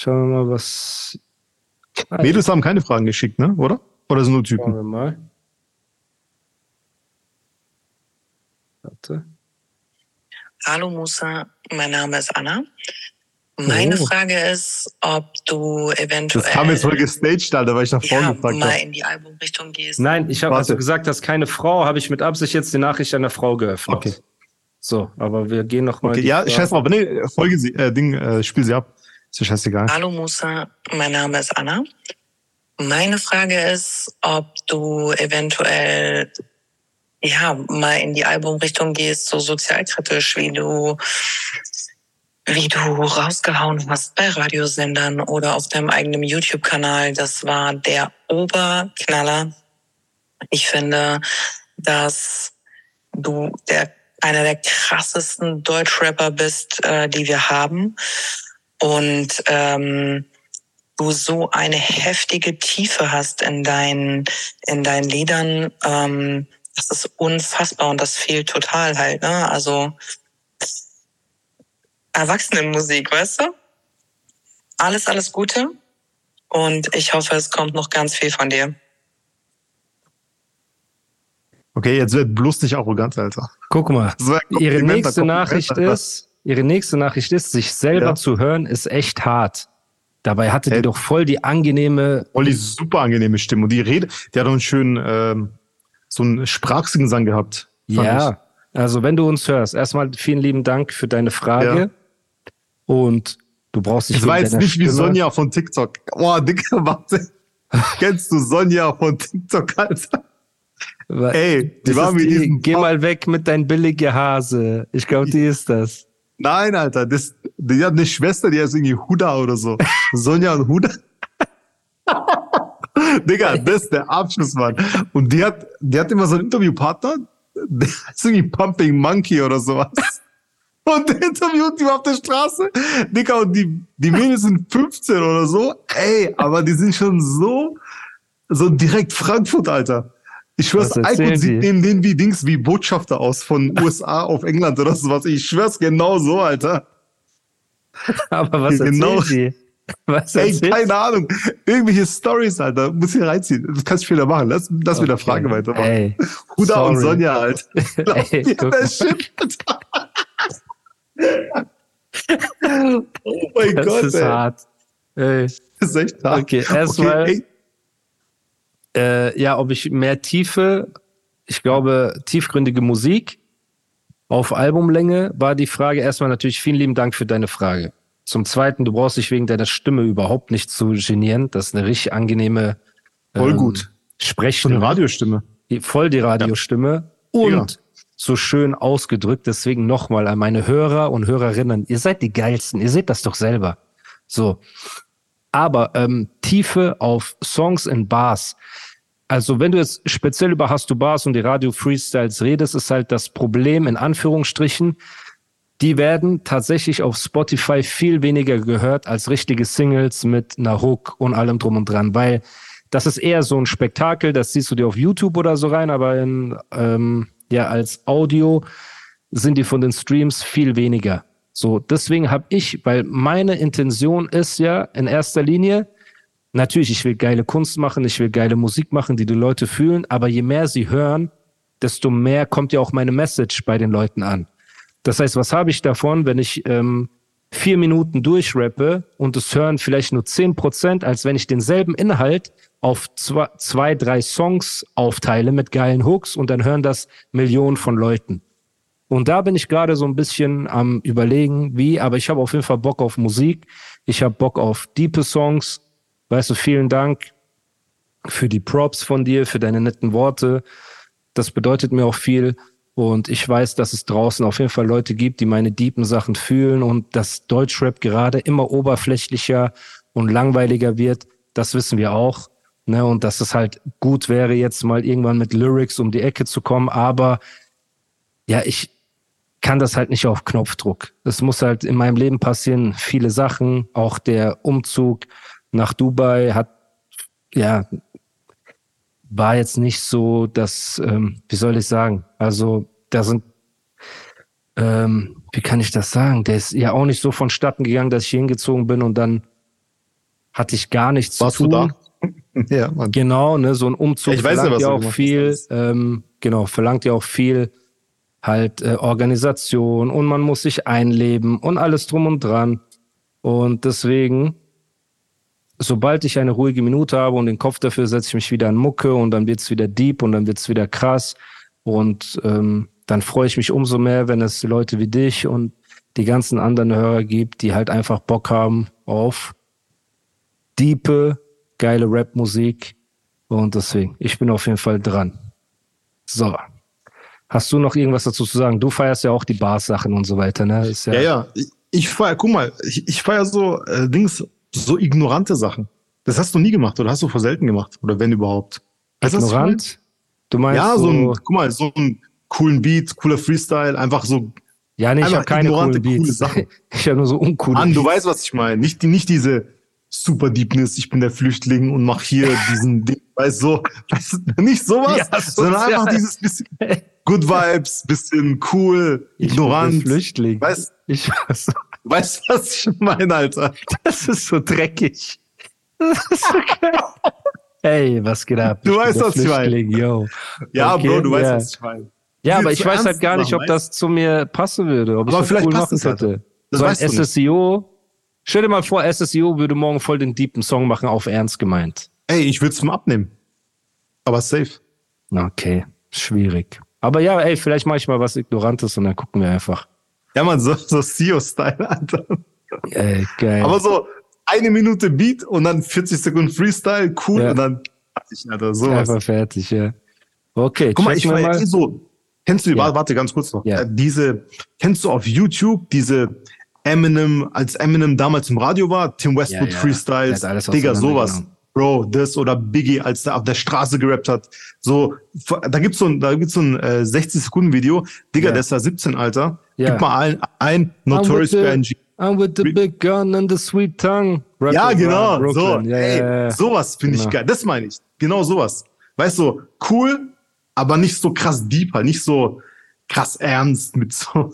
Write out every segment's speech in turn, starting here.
Schauen wir mal, was. Ah, Mädels haben keine Fragen geschickt, ne? Oder? Oder sind nur Schauen Typen? wir mal. Warte. Hallo Musa, mein Name ist Anna. Meine Oh. Frage ist, ob du eventuell Das kam jetzt voll gestaged, Alter, weil ich nach Frauen ja, gefragt mal habe. in die Albumrichtung gehst. Nein, ich habe also gesagt, dass keine Frau, habe ich mit Absicht jetzt die Nachricht einer Frau geöffnet. Okay. So, aber wir gehen noch mal. Okay, ja, Frage- scheiß drauf. Nee, Folge sie, äh, Ding, äh, spiel sie ab. Ist ja scheißegal. Hallo Musa, mein Name ist Anna. Meine Frage ist, ob du eventuell ja mal in die Albumrichtung gehst, so sozialkritisch, wie du wie du rausgehauen hast bei Radiosendern oder auf deinem eigenen YouTube-Kanal. Das war der Oberknaller. Ich finde, dass du der einer der krassesten Deutschrapper bist, äh, die wir haben. Und ähm, du so eine heftige Tiefe hast in deinen, in deinen Liedern. Ähm, das ist unfassbar und das fehlt total halt. Ne? Also Erwachsenenmusik, weißt du? Alles, alles Gute. Und ich hoffe, es kommt noch ganz viel von dir. Okay, jetzt wird bloß nicht arrogant, Alter. Guck mal. Ihre nächste Nachricht ist, ihre nächste Nachricht ist, sich selber Ja. zu hören, ist echt hart. Dabei hatte die doch voll die angenehme. Olli, super angenehme Stimme. Und die Rede, die hat doch einen schönen, ähm, so einen Sprachsingsang gehabt. Ja, also wenn du uns hörst, erstmal vielen lieben Dank für deine Frage. Ja. Und du brauchst ich. dich jetzt deiner nicht wie Stimme- Sonja von TikTok. Boah, Dicker, warte. Kennst du Sonja von TikTok, Alter? Ey, die war mit die, Geh mal weg mit dein billige Hase. Ich glaube, die ist das. Nein, Alter, das, die hat eine Schwester, die heißt irgendwie Huda oder so. Sonja und Huda. Digga, das ist der Abschluss, Mann. Und die hat, die hat immer so einen Interviewpartner, der heißt irgendwie Pumping Monkey oder sowas. Und der interviewt die auf der Straße. Digga, und die, die Mädels sind 15 oder so. Ey, aber die sind schon so, so direkt Frankfurt, Alter. Ich schwör's, Icon sieht neben denen wie Dings, wie Botschafter aus von USA auf England oder sowas. Ich schwör's genau so, Alter. Aber was Genau. die? Was Ey, keine Ahnung. Irgendwelche Stories, Alter. Muss hier reinziehen. Das kannst du später machen. Lass, lass mit der Okay. Frage weitermachen. Ey, Huda und sorry. Sonja, Alter. Ey, der. Shit, oh mein Das Gott, ist ey. hart. Ey. Das ist echt hart. Okay, erstmal- ey. Äh, ja, ob ich mehr Tiefe, ich glaube, tiefgründige Musik auf Albumlänge war die Frage. Erstmal natürlich vielen lieben Dank für deine Frage. Zum Zweiten, du brauchst dich wegen deiner Stimme überhaupt nicht zu genieren. Das ist eine richtig angenehme Voll gut. So Sprechstimme. eine Radiostimme. Voll die Radiostimme und Ja. so schön ausgedrückt. Deswegen nochmal an meine Hörer und Hörerinnen. Ihr seid die geilsten. Ihr seht das doch selber. So. Aber ähm, Tiefe auf Songs in Bars. Also wenn du jetzt speziell über Hast du Bars und die Radio Freestyles redest, ist halt das Problem in Anführungsstrichen, die werden tatsächlich auf Spotify viel weniger gehört als richtige Singles mit einer Hook und allem drum und dran, weil das ist eher so ein Spektakel, das siehst du dir auf YouTube oder so rein, aber in, ähm, ja als Audio sind die von den Streams viel weniger. So, deswegen habe ich, weil meine Intention ist ja in erster Linie, natürlich, ich will geile Kunst machen, ich will geile Musik machen, die die Leute fühlen, aber je mehr sie hören, desto mehr kommt ja auch meine Message bei den Leuten an. Das heißt, was habe ich davon, wenn ich ähm, vier Minuten durchrappe und es hören vielleicht nur zehn Prozent, als wenn ich denselben Inhalt auf zwei, zwei, drei Songs aufteile mit geilen Hooks und dann hören das Millionen von Leuten. Und da bin ich gerade so ein bisschen am überlegen, wie, aber ich habe auf jeden Fall Bock auf Musik. Ich habe Bock auf diepe Songs. Weißt du, vielen Dank für die Props von dir, für deine netten Worte. Das bedeutet mir auch viel. Und ich weiß, dass es draußen auf jeden Fall Leute gibt, die meine deepen Sachen fühlen und dass Deutschrap gerade immer oberflächlicher und langweiliger wird. Das wissen wir auch. Ne? Und dass es halt gut wäre, jetzt mal irgendwann mit Lyrics um die Ecke zu kommen. Aber ja, ich kann das halt nicht auf Knopfdruck. Es muss halt in meinem Leben passieren. Viele Sachen, auch der Umzug nach Dubai hat, ja, war jetzt nicht so, dass, ähm, wie soll ich sagen, also da sind, ähm, wie kann ich das sagen, der ist ja auch nicht so vonstatten gegangen, dass ich hingezogen bin und dann hatte ich gar nichts Warst zu tun. du da? ja, Mann. Genau, ne, so ein Umzug Ich weiß ja, verlangt was ja du auch viel, ähm, genau, verlangt ja auch viel halt äh, Organisation und man muss sich einleben und alles drum und dran. Und deswegen, sobald ich eine ruhige Minute habe und den Kopf dafür, setze ich mich wieder an Mucke und dann wird's wieder deep und dann wird's wieder krass. Und ähm, dann freue ich mich umso mehr, wenn es Leute wie dich und die ganzen anderen Hörer gibt, die halt einfach Bock haben auf diepe, geile Rap-Musik. Und deswegen, ich bin auf jeden Fall dran. So. Hast du noch irgendwas dazu zu sagen? Du feierst ja auch die Bars-Sachen und so weiter, ne? Ja, Ja, ja. Ich, feier, guck mal, ich, ich feier so äh, Dings, so ignorante Sachen. Das hast du nie gemacht oder hast du vor selten gemacht oder wenn überhaupt. Weißt ignorant. Du meinst Ja, so, ein, guck mal, so einen coolen Beat, cooler Freestyle, einfach so. ja, nee, ich habe keine coolen ignorante, coole Beats. Sachen. Ich habe nur so uncoole Mann, du weißt, was ich meine. Nicht, die- nicht diese super Deepness, ich bin der Flüchtling und mach hier diesen Ding, weißt so, weißt, du, nicht sowas, Ja, sondern einfach dieses bisschen Good Vibes, bisschen cool, Ich bin ignorant. Flüchtling. Weißt, Ich weiß, weißt du, was ich meine, Alter? das ist so dreckig. Das ist so geil. Hey, was geht ab? Du Ich weißt, was ich meine. Yo. Ja, Okay, Bro, du weißt, ja. was ich meine. Ja, aber ich weiß halt gar nicht, Sachen, ob das zu mir passen würde, ob ich Aber das vielleicht cool passt machen halt. könnte. Das so ein weißt du nicht. SSIO. Stell dir mal vor, SSIO würde morgen voll den deepen Song machen, auf ernst gemeint. Ey, ich würde es mal abnehmen. Aber safe. Okay, schwierig. Aber ja, ey, vielleicht mache ich mal was Ignorantes und dann gucken wir einfach. Ja, man, so, so CEO-Style, Alter. Ey, geil. Aber so eine Minute Beat und dann 40 Sekunden Freestyle, cool, Ja. und dann, Alter, sowas. einfach fertig, ja. Okay, Guck mal, ich war mal. eh so. Kennst du, Ja. warte, warte ganz kurz noch. Ja. Äh, diese, kennst du auf YouTube diese Eminem, als Eminem damals im Radio war, Tim Westwood Ja, Freestyles, Digga, sowas. auseinandergenommen. Bro, das oder Biggie, als der auf der Straße gerappt hat. So, da gibt's so ein, da gibt's so ein äh, 60 Sekunden Video. Digga, Ja. der ist da 17, Alter. Ja. Gib mal ein, ein Notorious the, I'm with the big gun and the sweet tongue. Rap Ja, genau, so. Ja, Ey, ja. Sowas finde ich Genau. geil. Das meine ich. Genau sowas. Weißt du, cool, aber nicht so krass deep, halt nicht so krass ernst mit so,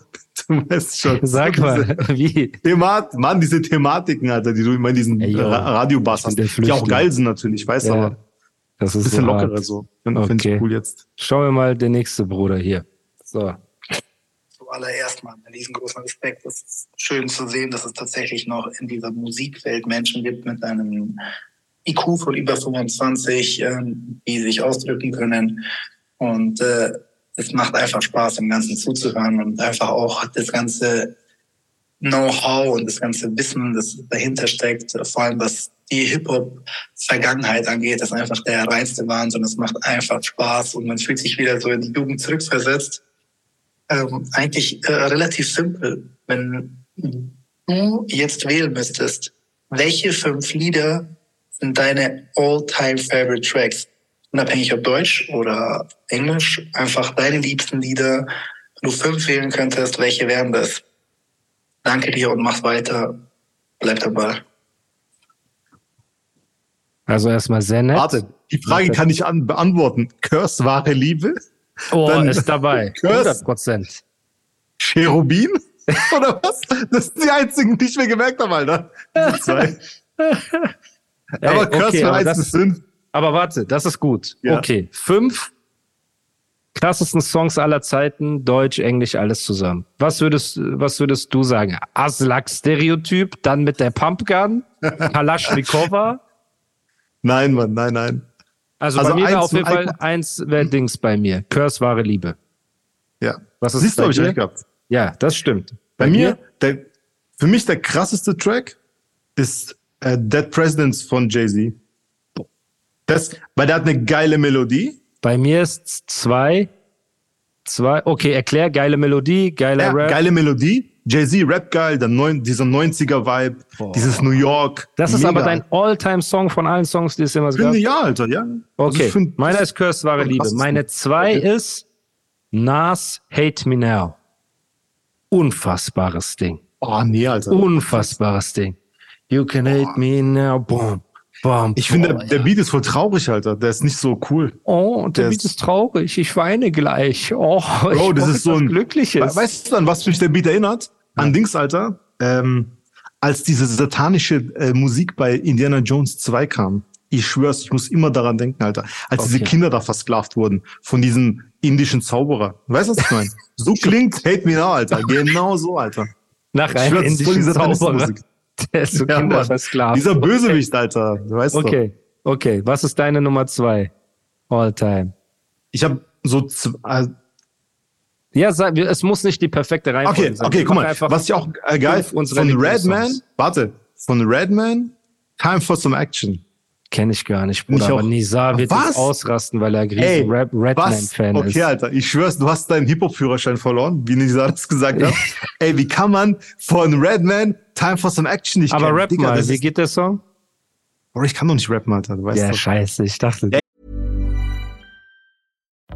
du weißt schon. Sag mal, wie? Themat, Mann, diese Thematiken, Alter, die du immer in diesen Ey, yo, Ra Radiobars ich bin hast, die auch geil sind natürlich, weißt du, Ja, aber Das ist bisschen so lockerer hart. so. Finde find Okay. ich cool jetzt. Schauen wir mal, der nächste Bruder hier. So. Zuallererst mal einen riesengroßen Respekt. Es ist schön zu sehen, dass es tatsächlich noch in dieser Musikwelt Menschen gibt mit einem IQ von über 25, ähm, die sich ausdrücken können. Und äh, es macht einfach Spaß, dem Ganzen zuzuhören und einfach auch das ganze Know-how und das ganze Wissen, das dahinter steckt, vor allem was die Hip-Hop-Vergangenheit angeht, ist einfach der reinste Wahnsinn. Es macht einfach Spaß und man fühlt sich wieder so in die Jugend zurückversetzt ähm, eigentlich äh, relativ simpel. Wenn du jetzt wählen müsstest, welche fünf Lieder sind deine all-time-favorite Tracks? Unabhängig ob Deutsch oder Englisch, einfach deine liebsten Lieder. Wenn du fünf wählen könntest, welche wären das? Danke dir und mach weiter. Bleib dabei. Also erstmal sehr nett. Warte, die Frage kann ich an beantworten. Curse wahre Liebe? Oh, Dann- ist dabei. Curse. 100 Prozent. Cherubin? Oder was? Das sind die einzigen, die ich mir gemerkt habe, Alter. Zwei. aber Curse okay, aber 1 das bis ist- 5. Aber warte, das ist gut. Ja. Okay, fünf krassesten Songs aller Zeiten, Deutsch, Englisch, alles zusammen. Was würdest, was würdest du sagen? Aslak-Stereotyp, dann mit der Pumpgun, Kalaschnikova. Nein, Mann, nein, nein. Also, Also bei mir auf jeden Fall eins wäre Dings bei mir. Curse wahre Liebe. Ja. Was ist Siehst du, bei habe ich recht gehabt. Ja, das stimmt. Bei, mir, der, für mich der krasseste Track ist äh, Dead Presidents von Jay-Z. Das, weil der hat eine geile Melodie. Bei mir ist zwei zwei. Okay, erklär, geile Melodie, geiler Ja, Rap. geile Melodie. Jay-Z, Rap geil, der neun, dieser 90er-Vibe, dieses New York. Das ist Mega. aber dein All-Time-Song von allen Songs, die es jemals gab. Finde ja, Alter, ja. Also Okay, find, meiner ist Cursed wahre Liebe. Meine zwei Okay. ist Nas Hate Me Now. Unfassbares Ding. Oh, nee, Alter. Unfassbares Ding. You can hate me now. Boom. Boom. Ich finde, der, der Beat ist voll traurig, Alter. Der ist nicht so cool. Oh, der der Beat ist- ist traurig. Ich weine gleich. Oh, Bro, ich das ist so ein Glückliches. We- Weißt du an was mich der Beat erinnert? An Dings, Alter. Ähm, als diese satanische äh, Musik bei Indiana Jones 2 kam. Ich schwör's, ich muss immer daran denken, Alter. Als diese Okay. Kinder da versklavt wurden von diesem indischen Zauberer. Weißt du, was ich meine? So klingt Hate Me Now, Alter. Genau so, Alter. Nach einem indischen Zauberer. Der ist so Ja, versklavt. Dieser Bösewicht, Alter. Du weißt doch. Okay, okay. Was ist deine Nummer zwei? All time. Ich habe so äh, Ja, es muss nicht die perfekte Reihenfolge Okay, sein. okay, Wir guck mal, was ich auch äh, geil von. Redman, warte, von Redman, Time for some Action. Kenne ich gar nicht, Bruder. ich Aber auch- Nizar wird Was? jetzt ausrasten, weil er riesen? Redman-Fan Okay, ist. Alter, ich schwör's, du hast deinen Hip-Hop-Führerschein verloren, wie Nisa das gesagt hat. Ey, wie kann man von Redman Time for some Action nicht Aber kennen? rap Digga, mal, wie geht der Song? Bro, ich kann doch nicht rappen, Alter, du weißt Ja, doch. scheiße, ich dachte.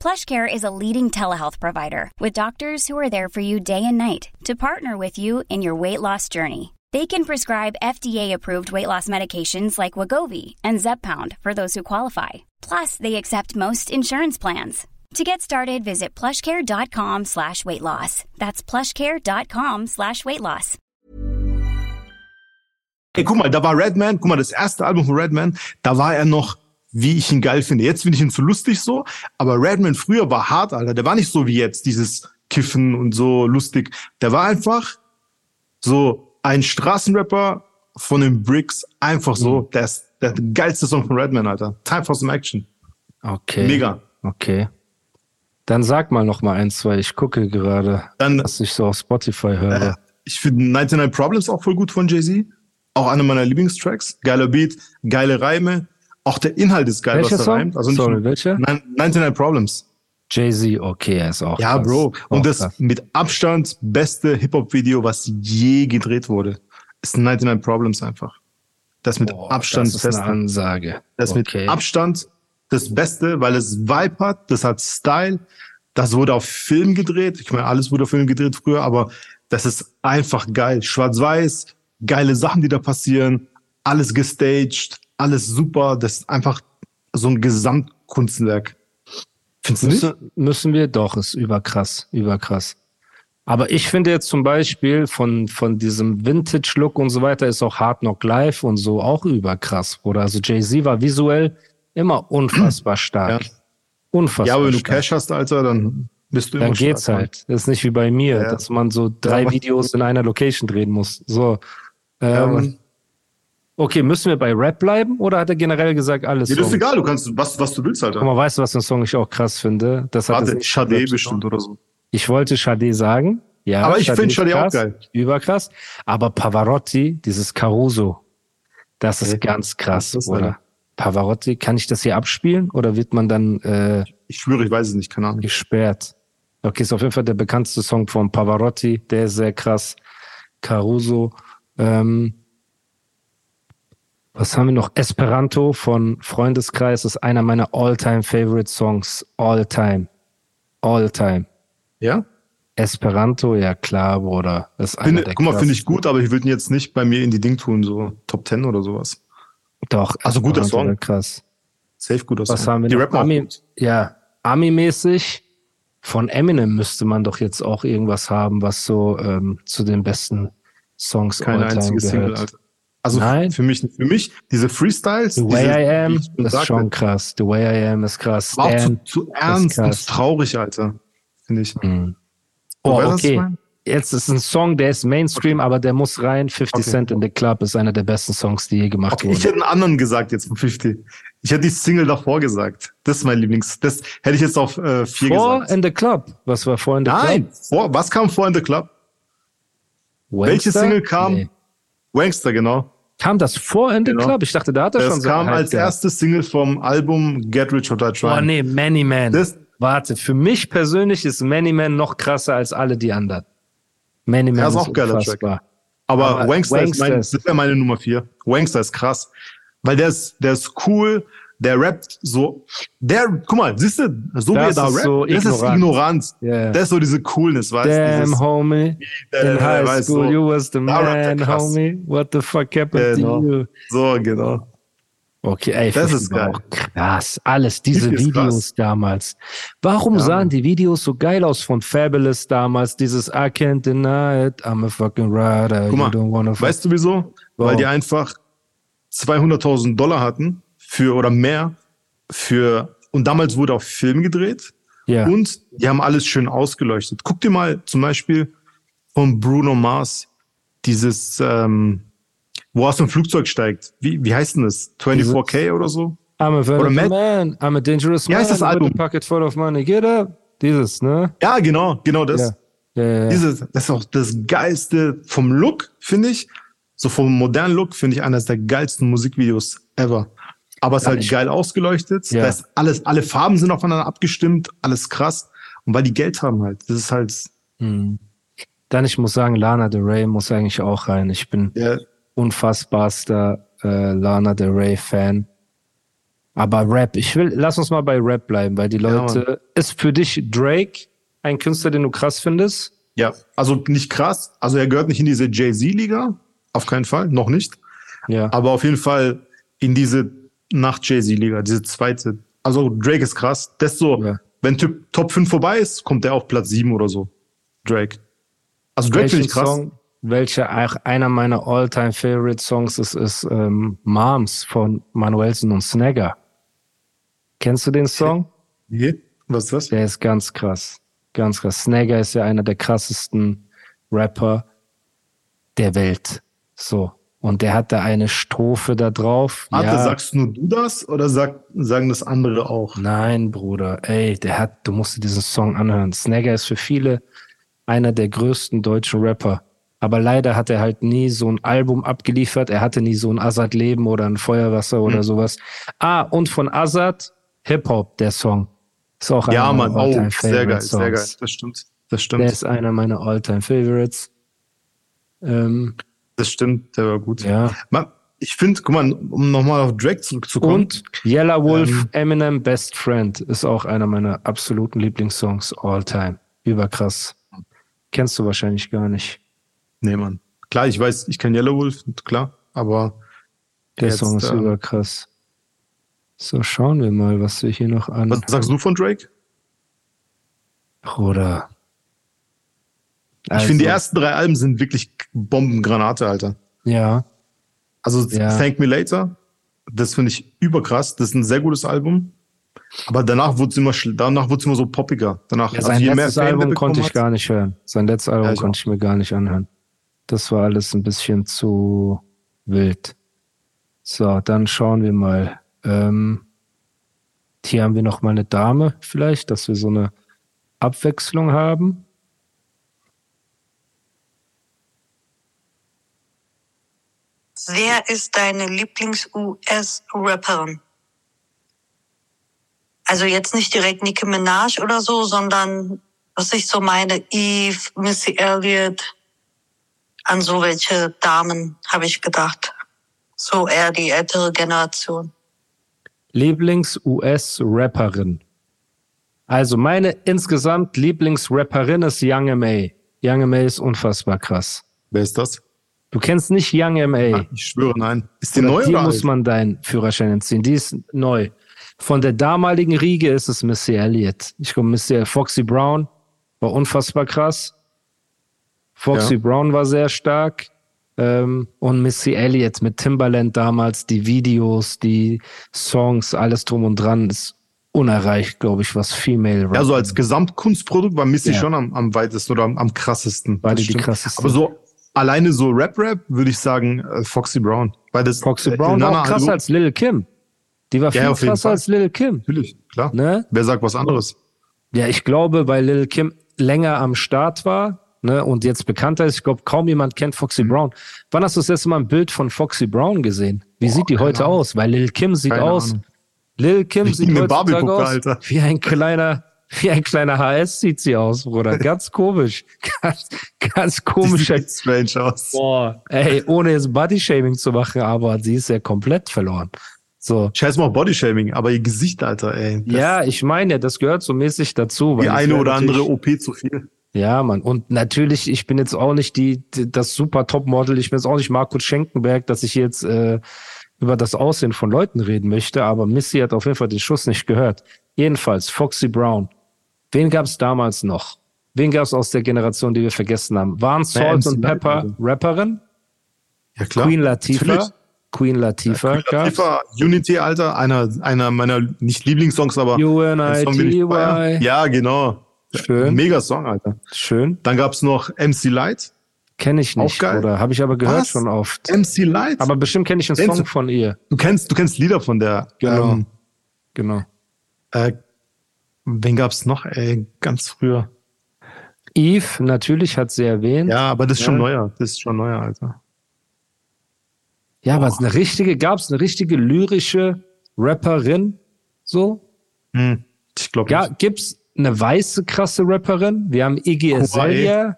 PlushCare is a leading telehealth provider with doctors who are there for you day and night to partner with you in your weight loss journey. They can prescribe FDA-approved weight loss medications like Wagovi and Zepbound for those who qualify. Plus, they accept most insurance plans. To get started, visit plushcare.com slash weight loss. That's plushcare.com slash weight loss. Ey, guck mal, da war Redman, guck mal, das erste Album von Redman, da war er noch, wie ich ihn geil finde. Jetzt finde ich ihn zu lustig so, aber Redman früher war hart, Alter. Der war nicht so wie jetzt, dieses Kiffen und so lustig. Der war einfach so ein Straßenrapper von den Bricks, einfach so. Der ist der geilste Song von Redman, Alter. Time for some action. Okay. Mega. Okay. Dann sag mal noch mal eins, weil ich gucke gerade, Dann, was ich so auf Spotify höre. äh, ich finde 99 Problems auch voll gut von Jay-Z. Auch einer meiner Lieblingstracks. Geiler Beat, geile Reime. Auch der Inhalt ist geil, Welcher was da reimt. Also Sorry, welcher? Nein, 99 Problems. Jay-Z, okay, er ist auch Ja, krass. Bro. Und das krass. mit Abstand beste Hip-Hop-Video, was je gedreht wurde, ist 99 Problems einfach. Das mit Boah, Abstand das ist eine beste. Ansage. Das okay. mit Abstand das Beste, weil es Vibe hat, das hat Style. Das wurde auf Film gedreht. Ich meine, alles wurde auf Film gedreht früher, aber das ist einfach geil. Schwarz-Weiß, geile Sachen, die da passieren, alles gestaged, alles super. Das ist einfach so ein Gesamtkunstwerk. Findest du nicht? Müssen, wir doch, ist überkrass, überkrass. Aber ich finde jetzt zum Beispiel von, von diesem Vintage-Look und so weiter ist auch Hard Knock Live und so auch überkrass, Bruder. Also Jay-Z war visuell immer unfassbar stark. Ja. Unfassbar Ja, aber wenn du stark. Cash hast, Alter, dann bist du Dann immer geht's stark, halt. Das ist nicht wie bei mir, Ja. dass man so drei Ja, Videos in einer Location drehen muss. So. Ähm. Okay, müssen wir bei Rap bleiben oder hat er generell gesagt alles? Ja, das ist egal, du kannst, was, was du willst, Guck Alter. mal, weißt du, was ein Song ich auch krass finde? Das hat Warte, Schade bestimmt oder so. Ich wollte Schade sagen. Ja, Aber ich Sade find ist Sade auch geil. Überkrass. Aber Pavarotti, dieses Caruso, das ist Okay. ganz krass, ist oder? denn? Pavarotti, kann ich das hier abspielen oder wird man dann äh, Ich schwöre, ich weiß es nicht, keine Ahnung. gesperrt? Okay, ist auf jeden Fall der bekannteste Song von Pavarotti, der ist sehr krass. Caruso. Ähm, was haben wir noch? Esperanto von Freundeskreis ist einer meiner all-time favorite Songs. All-time. All-time. Ja? Esperanto, ja klar, Bruder. Das ist Finde, guck mal, finde ich gut, aber ich würde ihn jetzt nicht bei mir in die Ding tun, so Top 10 oder sowas. Doch. Also guter Song. Krass. Safe guter Was Song. haben wir die auch Ami, ja, Ami-mäßig. Von Eminem müsste man doch jetzt auch irgendwas haben, was so ähm, zu den besten Songs Keine einzige Single, gehört. Alter. Also Nein. für mich, für mich, diese Freestyles, The diese, Way I Am ich ist sagte, schon krass. The Way I Am ist krass. war auch zu, zu ernst und traurig, Alter. Finde ich. Du Oh, ich okay. jetzt ist ein Song, der ist Mainstream, aber der muss rein. 50 Okay. Cent in the Club ist einer der besten Songs, die je gemacht Okay, ich wurden. hätte einen anderen gesagt jetzt von 50. Ich hätte die Single davor gesagt. Das ist mein Lieblings. Das hätte ich jetzt auf äh, vier Vor gesagt. in the Club. Was war vor in the Nein, Club? vor, was kam vor in the Club? Welche Wankster? Single kam? Nee. Wankster, genau. Kam das vor in the Genau. Club? Ich dachte, da hat er schon Das so kam einen als gehabt. erste Single vom Album Get Rich or Die Trying. Oh nee, Many Man. Das- Warte, für mich persönlich ist Many Man noch krasser als alle die anderen. Many Man Ja, ist, ist auch geiler unfassbar. Aber, Aber Wankster, ist, mein, Wankster das wäre meine Nummer vier. Wankster ist krass. Weil der ist, der ist cool, der rappt so. Der, guck mal, siehst du, so wie er Das da ist rappt, so das ist ignorant. Ja. Das ist so diese Coolness, weißt du? Damn, dieses- homie. äh, In high weißt school, so, you was the man, homie. What the fuck happened Genau. to you? So, genau. Okay, ey, Das 50 ist geil. auch krass. Alles, diese 50 ist Videos krass. damals. Warum Ja, sahen die Videos so geil aus von Fabulous damals? Dieses I can't deny it, I'm a fucking rider, Guck you mal, don't wanna fuck. weißt du wieso? Weil Warum? die einfach 200.000 Dollar hatten für oder mehr für und damals wurde auch Film gedreht ja. und die haben alles schön ausgeleuchtet. Guck dir mal zum Beispiel von Bruno Mars dieses, ähm, wo aus dem Flugzeug steigt. Wie, wie heißt denn das? 24K oder so? I'm a Oder Matt- man, I'm a dangerous man heißt das with Album? pocket full of money. Get up. Dieses, ne? Ja, genau, genau das. Ja. Ja, ja, ja. Dieses, das ist auch das geilste vom Look, finde ich. So vom modernen Look finde ich eines der geilsten Musikvideos ever. Aber es ist Ja, halt geil ausgeleuchtet. Ja. Da ist alles, alle Farben sind aufeinander abgestimmt, alles krass. Und weil die Geld haben halt. Das ist halt, Hm. Dann, ich muss sagen, Lana Del Rey muss eigentlich auch rein. Ich bin ja, unfassbarster äh, Lana Del Rey Fan. Aber Rap, ich will, lass uns mal bei Rap bleiben, weil die Ja, Leute, ist für dich Drake ein Künstler, den du krass findest? ja, also nicht krass. Also er gehört nicht in diese Jay-Z-Liga. Auf keinen Fall, noch nicht. Ja. Aber auf jeden Fall in diese Nach-Jay-Z-Liga, diese zweite. Also Drake ist krass. Das ist so, Ja. wenn Typ Top 5 vorbei ist, kommt der auf Platz 7 oder so. Drake. Also Drake finde ich krass. Song, welcher auch einer meiner all-time favorite Songs ist, ist ähm, Moms von Manuelsen und Snagger. Kennst du den Song? Nee, was ist das? Der ist ganz krass. Ganz krass. Snagger ist ja einer der krassesten Rapper der Welt. So. Und der hat da eine Strophe da drauf. Warte, ja. sagst nur du das oder sag, sagen das andere auch? Nein, Bruder. Ey, der hat, du musst dir diesen Song anhören. Snagger ist für viele einer der größten deutschen Rapper. Aber leider hat er halt nie so ein Album abgeliefert. Er hatte nie so ein Azad Leben oder ein Feuerwasser oder Hm. sowas. Ah, und von Azad Hip-Hop, der Song. Ist auch Ja, einer Mann, meiner oh, sehr geil, sehr geil. Das stimmt. Das Der stimmt. ist einer meiner all-time favorites. Ähm, Das stimmt, der war gut. ja. Ma- Ich finde, guck mal, um nochmal auf Drake zurückzukommen. Und Yellow Wolf, Ähm. Eminem Best Friend ist auch einer meiner absoluten Lieblingssongs all time. Überkrass. Kennst du wahrscheinlich gar nicht. Nee, Mann. Klar, ich weiß, ich kenne Yellow Wolf, klar, aber Der Jetzt, Song ist ähm, überkrass. So, schauen wir mal, was wir hier noch an. was sagst du von Drake? Bruder. Ich finde, die Also, ersten drei Alben sind wirklich Bombengranate, Alter. Ja, Also Ja. Thank Me Later, das finde ich überkrass. Das ist ein sehr gutes Album. Aber danach wurde es immer, danach wurde immer so poppiger. Danach, ja sein je letztes Album konnte ich hat- gar nicht hören. Sein letztes Album Ja, konnte ich mir gar nicht anhören. Das war alles ein bisschen zu wild. So, dann schauen wir mal. Ähm, hier haben wir noch mal eine Dame vielleicht, dass wir so eine Abwechslung haben. Wer ist deine Lieblings-US-Rapperin? Also jetzt nicht direkt Nicki Minaj oder so, sondern was ich so meine, Eve, Missy Elliott, an so welche Damen habe ich gedacht. So eher die ältere Generation. Lieblings-US-Rapperin. Also meine insgesamt Lieblingsrapperin ist Young M.A. Young M.A. ist unfassbar krass. Wer ist das? Du kennst nicht Young M.A. Ich schwöre, nein. Ist die Oder neu dir oder muss alt? man deinen Führerschein entziehen. Die ist neu. Von der damaligen Riege ist es Missy Elliott. Ich glaube, Missy Foxy Brown war unfassbar krass. Foxy Ja. Brown war sehr stark. Ähm, und Missy Elliott mit Timbaland damals, die Videos, die Songs, alles drum und dran ist unerreicht, glaube ich, was Female Rap. Ja, so als Gesamtkunstprodukt war Missy Ja. schon am, am weitesten oder am, am krassesten. Das die stimmt. krassesten. Aber so alleine so Rap-Rap würde ich sagen äh, Foxy Brown. Weil das Foxy äh, Brown war auch krasser als Lil Kim. Die war viel Ja, krasser als Lil Kim. Natürlich, klar. Ne? Wer sagt was anderes? Ja, ich glaube, weil Lil Kim länger am Start war ne, und jetzt bekannter ist, ich glaube, kaum jemand kennt Mhm. Foxy Brown. Wann hast du das letzte Mal ein Bild von Foxy Brown gesehen? Wie sieht die heute Ahnung. aus? Weil Lil Kim sieht Keine aus. Ahnung. Lil Kim Wie sieht heutzutage aus Alter. wie ein kleiner, wie ein kleiner HS sieht sie aus, Bruder. Ganz komisch. Ganz, ganz Die komischer. sieht strange aus. Boah, ey, ohne jetzt Body-Shaming zu machen, aber sie ist ja komplett verloren. So. Scheiß mal Bodyshaming, aber ihr Gesicht, Alter, ey. Ja, ich meine, das gehört so mäßig dazu. weil Die eine oder andere OP zu viel. Ja, Mann. Und natürlich, ich bin jetzt auch nicht die, die das super Topmodel. Ich bin jetzt auch nicht Markus Schenkenberg, dass ich jetzt äh, über das Aussehen von Leuten reden möchte. Aber Missy hat auf jeden Fall den Schuss nicht gehört. Jedenfalls Foxy Brown. Wen gab's damals noch? Wen gab's aus der Generation, die wir vergessen haben? Waren Salt und Pepper. Rapperin? Ja, klar. Queen Latifah? Natürlich. Queen Latifah gab's? Latifah, Unity, Alter, einer, einer meiner nicht Lieblingssongs, aber ich feier. UNITY. Ja, genau. Schön, Mega Song, Alter. schön. Dann gab's noch MC Light. Kenne ich nicht, oder? Habe ich aber gehört Was? schon oft. MC Light? Aber bestimmt kenne ich einen Song du- von ihr. du kennst, du kennst Lieder von der. Genau. Ähm, Genau. äh, wen gab's noch, ey, ganz früher? Eve, natürlich hat sie erwähnt. Ja, aber das ist schon Ja. neuer. Das ist schon neuer, Alter. Ja, aber es ist eine richtige, gab es eine richtige lyrische Rapperin? So? Hm, ich glaube Ja, gibt's eine weiße krasse Rapperin? Wir haben Iggy Azalea.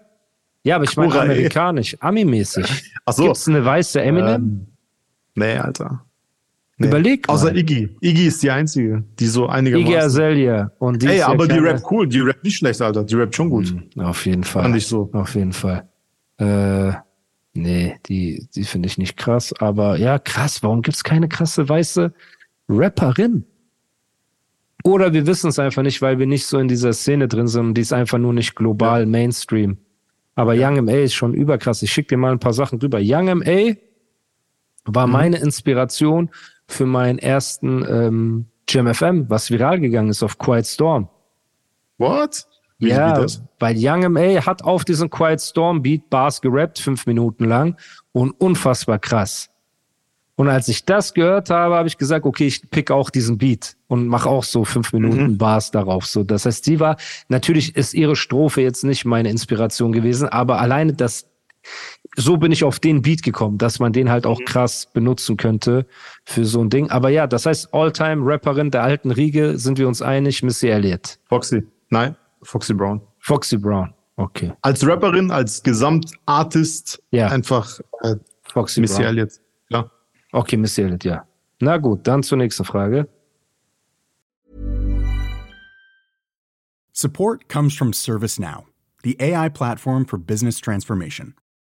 Ja, aber ich meine amerikanisch, Ami-mäßig. Ach so. Gibt's eine weiße Eminem? Ähm, nee, Alter. Nee. Überleg mal. Außer Iggy. Iggy ist die einzige, die so Iggy einigermaßen. Azalea. Und die Ey, ist ja aber die rappt cool. Die rappt nicht schlecht, Alter. Die rappt schon gut. Auf jeden Fall. Fand ich so. Auf jeden Fall. Äh, nee, die, die finde ich nicht krass. Aber ja, krass. Warum gibt's keine krasse weiße Rapperin? Oder wir wissen es einfach nicht, weil wir nicht so in dieser Szene drin sind die ist einfach nur nicht global Mainstream. Aber Young M.A. ist schon überkrass. Ich schicke dir mal ein paar Sachen rüber. Young M.A. war Mhm. meine Inspiration für meinen ersten ähm, Jam FM, was viral gegangen ist auf Quiet Storm. What? Wie, ja, wie das? weil Young M.A. hat auf diesen Quiet Storm Beat Bars gerappt, fünf Minuten lang und unfassbar krass. Und als ich das gehört habe, habe ich gesagt, okay, ich pick auch diesen Beat und mache auch so fünf Minuten Bars darauf. So, das heißt, sie war, natürlich ist ihre Strophe jetzt nicht meine Inspiration gewesen, aber alleine das, so bin ich auf den Beat gekommen, dass man den halt auch krass benutzen könnte für so ein Ding. Aber ja, das heißt, Alltime-Rapperin der alten Riege, sind wir uns einig, Missy Elliott. Foxy. Nein, Foxy Brown. Foxy Brown. Okay. Als Rapperin, als Gesamtartist Ja. einfach äh, Foxy Missy Brown. Elliott. Klar. Okay, Missy Elliott, ja. Na gut, dann zur nächsten Frage. Support comes from ServiceNow, the AI platform for business transformation.